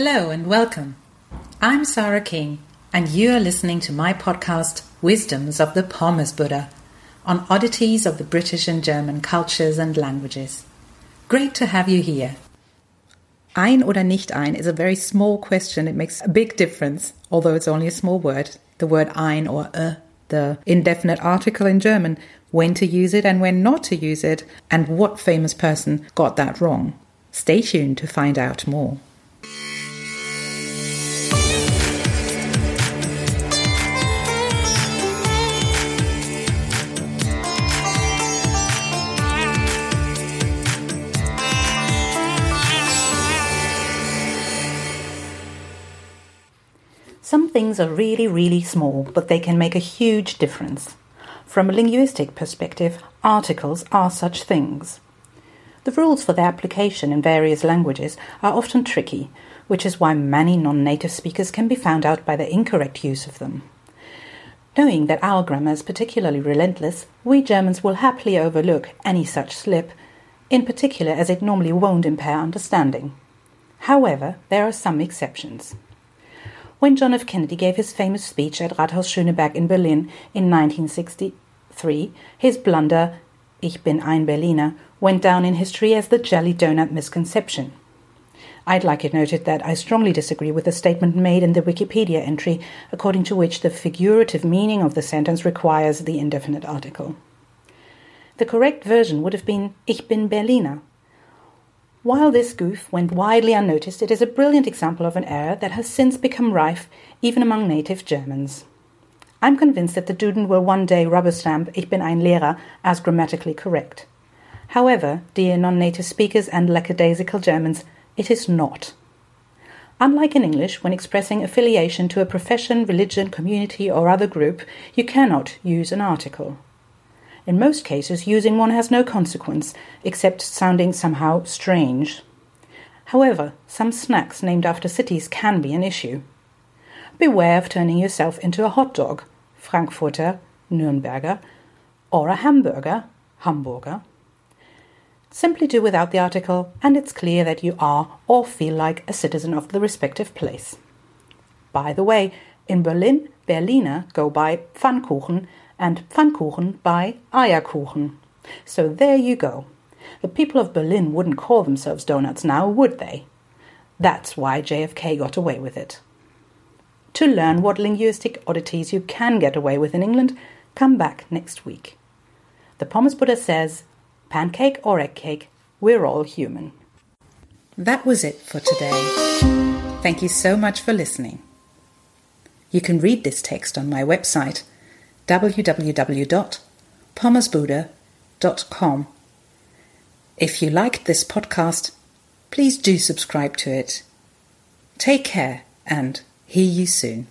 Hello and welcome. I'm Sarah King, and you are listening to my podcast, Wisdoms of the Pommes Buddha, on oddities of the British and German cultures and languages. Great to have you here. Ein oder nicht ein is a very small question. It makes a big difference, although it's only a small word. The word ein or a, the indefinite article in German, when to use it and when not to use it, and what famous person got that wrong. Stay tuned to find out more. Some things are really, really small, but they can make a huge difference. From a linguistic perspective, articles are such things. The rules for their application in various languages are often tricky, which is why many non native speakers can be found out by the incorrect use of them. Knowing that our grammar is particularly relentless, we Germans will happily overlook any such slip, in particular as it normally won't impair understanding. However, there are some exceptions. When John F. Kennedy gave his famous speech at Rathaus Schöneberg in Berlin in 1963, his blunder, Ich bin ein Berliner, went down in history as the jelly donut misconception. I'd like it noted that I strongly disagree with the statement made in the Wikipedia entry, according to which the figurative meaning of the sentence requires the indefinite article. The correct version would have been Ich bin Berliner, while this goof went widely unnoticed, it is a brilliant example of an error that has since become rife even among native Germans. I'm convinced that the Duden will one day rubber stamp Ich bin ein Lehrer as grammatically correct. However, dear non native speakers and lackadaisical Germans, it is not. Unlike in English, when expressing affiliation to a profession, religion, community, or other group, you cannot use an article. In most cases, using one has no consequence, except sounding somehow strange. However, some snacks named after cities can be an issue. Beware of turning yourself into a hot dog, Frankfurter, Nürnberger, or a hamburger, Hamburger. Simply do without the article, and it's clear that you are or feel like a citizen of the respective place. By the way, in Berlin, Berliner go by Pfannkuchen and Pfannkuchen by Eierkuchen. So there you go. The people of Berlin wouldn't call themselves donuts now, would they? That's why JFK got away with it. To learn what linguistic oddities you can get away with in England, come back next week. The Pommes Buddha says, pancake or egg cake, we're all human. That was it for today. Thank you so much for listening. You can read this text on my website www.pommesbuddha.com. If you liked this podcast, please do subscribe to it. Take care and hear you soon.